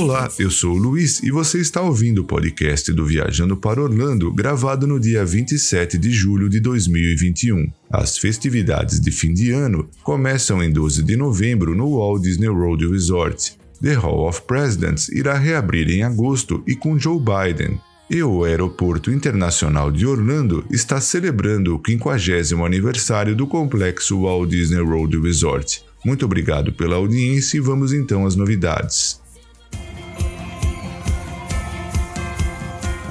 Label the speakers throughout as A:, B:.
A: Olá, eu sou o Luiz e você está ouvindo o podcast do Viajando para Orlando, gravado no dia 27 de julho de 2021. As festividades de fim de ano começam em 12 de novembro no Walt Disney World Resort. The Hall of Presidents irá reabrir em agosto e com Joe Biden. E o Aeroporto Internacional de Orlando está celebrando o 50 aniversário do complexo Walt Disney World Resort. Muito obrigado pela audiência e vamos então às novidades.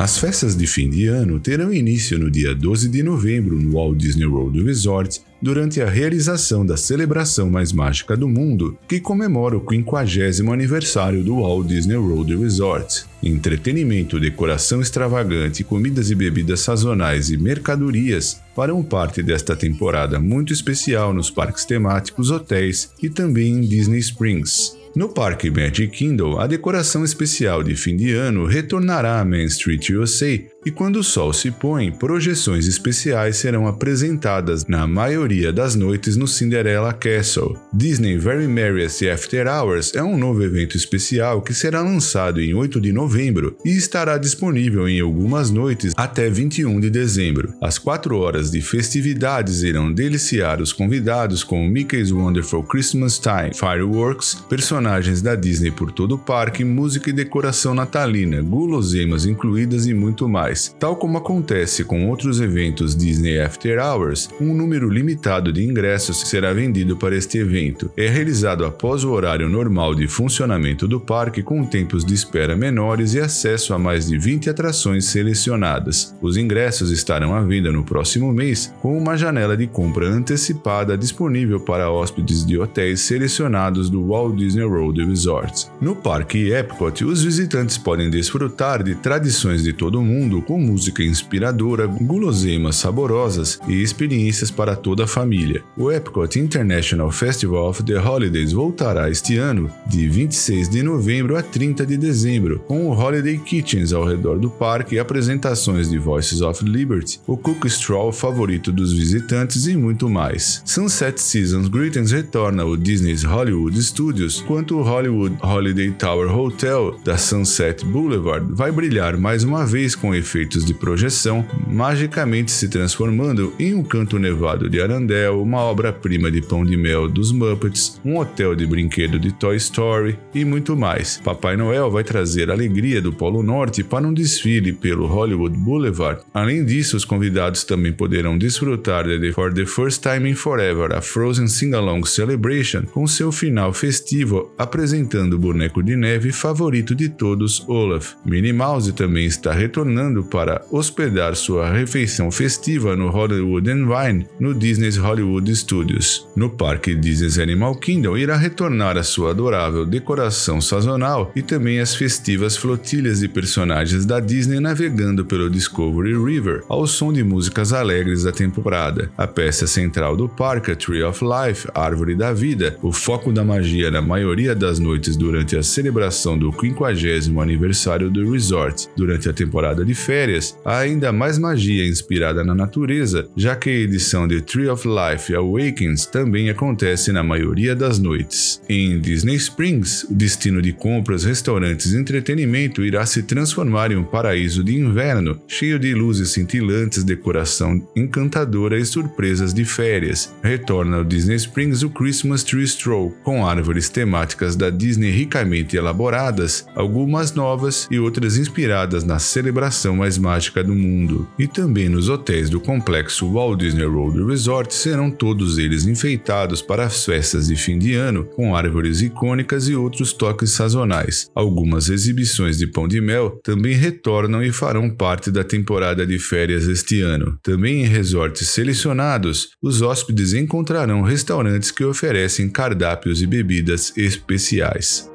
A: As festas de fim de ano terão início no dia 12 de novembro no Walt Disney World Resort, durante a realização da celebração mais mágica do mundo, que comemora o 50 aniversário do Walt Disney World Resort. Entretenimento, decoração extravagante, comidas e bebidas sazonais e mercadorias farão parte desta temporada muito especial nos parques temáticos, hotéis e também em Disney Springs. No Parque Magic Kingdom, a decoração especial de fim de ano retornará a Main Street USA e quando o sol se põe, projeções especiais serão apresentadas na maioria das noites no Cinderella Castle. Disney Very Merriest After Hours é um novo evento especial que será lançado em 8 de novembro e estará disponível em algumas noites até 21 de dezembro. As quatro horas de festividades irão deliciar os convidados com Mickey's Wonderful Christmas Time, fireworks, personagens da Disney por todo o parque, música e decoração natalina, guloseimas incluídas e muito mais. Tal como acontece com outros eventos Disney After Hours, um número limitado de ingressos será vendido para este evento. É realizado após o horário normal de funcionamento do parque, com tempos de espera menores e acesso a mais de 20 atrações selecionadas. Os ingressos estarão à venda no próximo mês, com uma janela de compra antecipada disponível para hóspedes de hotéis selecionados do Walt Disney World Resort. No Parque Epcot, os visitantes podem desfrutar de tradições de todo o mundo com música inspiradora, guloseimas saborosas e experiências para toda a família. O Epcot International Festival of the Holidays voltará este ano, de 26 de novembro a 30 de dezembro, com o Holiday Kitchens ao redor do parque e apresentações de Voices of Liberty, o Cook Straw favorito dos visitantes e muito mais. Sunset Seasons Greetings retorna ao Disney's Hollywood Studios, enquanto o Hollywood Holiday Tower Hotel da Sunset Boulevard vai brilhar mais uma vez com efeitos efeitos de projeção, magicamente se transformando em um canto nevado de Arandel, uma obra-prima de pão de mel dos Muppets, um hotel de brinquedo de Toy Story e muito mais. Papai Noel vai trazer a alegria do Polo Norte para um desfile pelo Hollywood Boulevard. Além disso, os convidados também poderão desfrutar de For the First Time in Forever, a Frozen Sing-Along Celebration, com seu final festivo apresentando o boneco de neve favorito de todos, Olaf. Minnie Mouse também está retornando para hospedar sua refeição festiva no Hollywood and Vine, no Disney's Hollywood Studios. No parque Disney's Animal Kingdom irá retornar a sua adorável decoração sazonal e também as festivas flotilhas de personagens da Disney navegando pelo Discovery River ao som de músicas alegres da temporada. A peça central do parque, Tree of Life, Árvore da Vida, o foco da magia na maioria das noites durante a celebração do 50 aniversário do resort. Durante a temporada de férias, férias, há ainda mais magia inspirada na natureza, já que a edição de Tree of Life Awakens também acontece na maioria das noites. Em Disney Springs, o destino de compras, restaurantes e entretenimento irá se transformar em um paraíso de inverno, cheio de luzes cintilantes, decoração encantadora e surpresas de férias. Retorna ao Disney Springs o Christmas Tree Stroll, com árvores temáticas da Disney ricamente elaboradas, algumas novas e outras inspiradas na celebração mais mágica do mundo. E também nos hotéis do complexo Walt Disney World Resort serão todos eles enfeitados para as festas de fim de ano, com árvores icônicas e outros toques sazonais. Algumas exibições de pão de mel também retornam e farão parte da temporada de férias este ano. Também em resorts selecionados, os hóspedes encontrarão restaurantes que oferecem cardápios e bebidas especiais.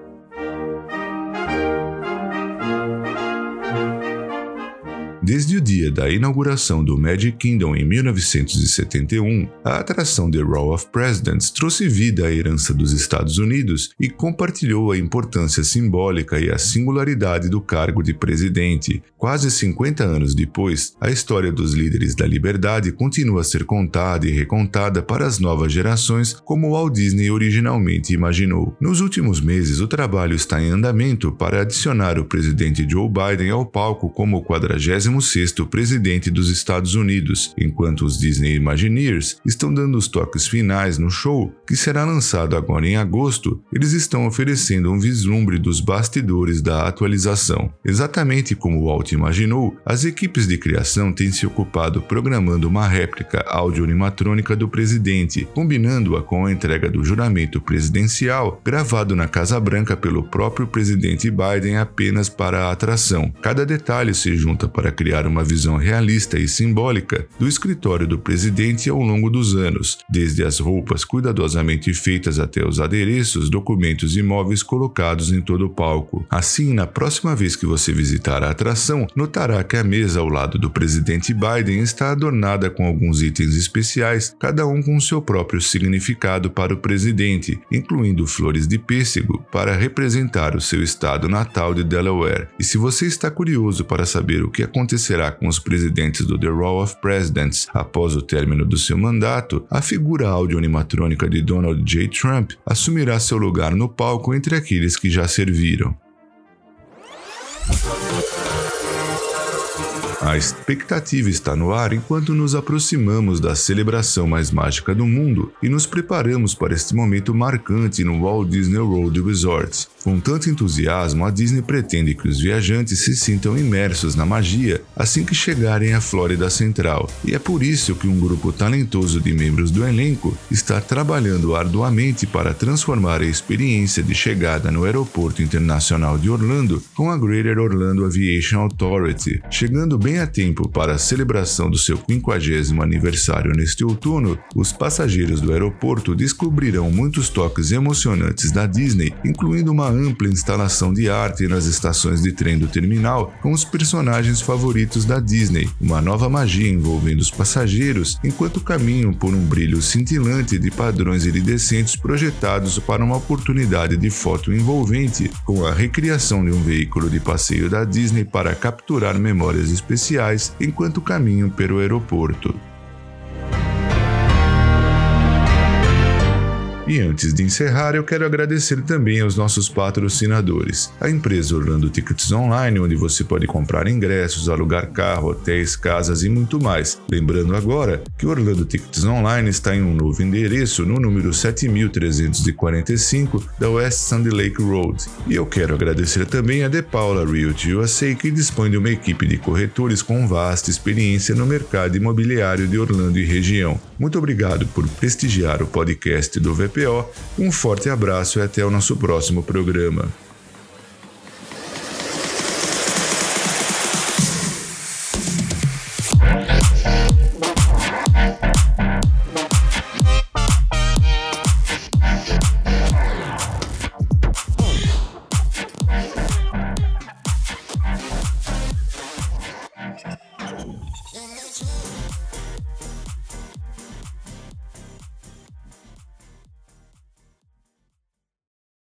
A: Desde o dia da inauguração do Magic Kingdom em 1971, a atração The Row of Presidents trouxe vida à herança dos Estados Unidos e compartilhou a importância simbólica e a singularidade do cargo de presidente. Quase 50 anos depois, a história dos líderes da liberdade continua a ser contada e recontada para as novas gerações como Walt Disney originalmente imaginou. Nos últimos meses, o trabalho está em andamento para adicionar o presidente Joe Biden ao palco como o 46º presidente dos Estados Unidos, enquanto os Disney Imagineers estão dando os toques finais no show, que será lançado agora em agosto, eles estão oferecendo um vislumbre dos bastidores da atualização. Exatamente como Walt imaginou, as equipes de criação têm se ocupado programando uma réplica audio-animatrônica do presidente, combinando-a com a entrega do juramento presidencial gravado na Casa Branca pelo próprio presidente Biden apenas para a atração. Cada detalhe se junta para criar uma visão realista e simbólica do escritório do presidente ao longo dos anos, desde as roupas cuidadosamente feitas até os adereços, documentos e móveis colocados em todo o palco. Assim, na próxima vez que você visitar a atração, notará que a mesa ao lado do presidente Biden está adornada com alguns itens especiais, cada um com seu próprio significado para o presidente, incluindo flores de pêssego para representar o seu estado natal de Delaware. E se você está curioso para saber o que acontecerá com os presidentes do The Row of Presidents após o término do seu mandato, a figura audio-animatrônica de Donald J. Trump assumirá seu lugar no palco entre aqueles que já serviram. A expectativa está no ar enquanto nos aproximamos da celebração mais mágica do mundo e nos preparamos para este momento marcante no Walt Disney World Resort. Com tanto entusiasmo, a Disney pretende que os viajantes se sintam imersos na magia assim que chegarem à Flórida Central, e é por isso que um grupo talentoso de membros do elenco está trabalhando arduamente para transformar a experiência de chegada no Aeroporto Internacional de Orlando com a Greater Orlando Aviation Authority, chegando bem a tempo para a celebração do seu 50 aniversário neste outono, os passageiros do aeroporto descobrirão muitos toques emocionantes da Disney, incluindo uma ampla instalação de arte nas estações de trem do terminal com os personagens favoritos da Disney, uma nova magia envolvendo os passageiros enquanto caminham por um brilho cintilante de padrões iridescentes projetados para uma oportunidade de foto envolvente, com a recriação de um veículo de passeio da Disney para capturar memórias especiais enquanto caminham pelo aeroporto. E antes de encerrar, eu quero agradecer também aos nossos patrocinadores. A empresa Orlando Tickets Online, onde você pode comprar ingressos, alugar carro, hotéis, casas e muito mais. Lembrando agora que Orlando Tickets Online está em um novo endereço no número 7345 da West Sandy Lake Road. E eu quero agradecer também a De Paula Realty USA, que dispõe de uma equipe de corretores com vasta experiência no mercado imobiliário de Orlando e região. Muito obrigado por prestigiar o podcast do VP um forte abraço e até o nosso próximo programa.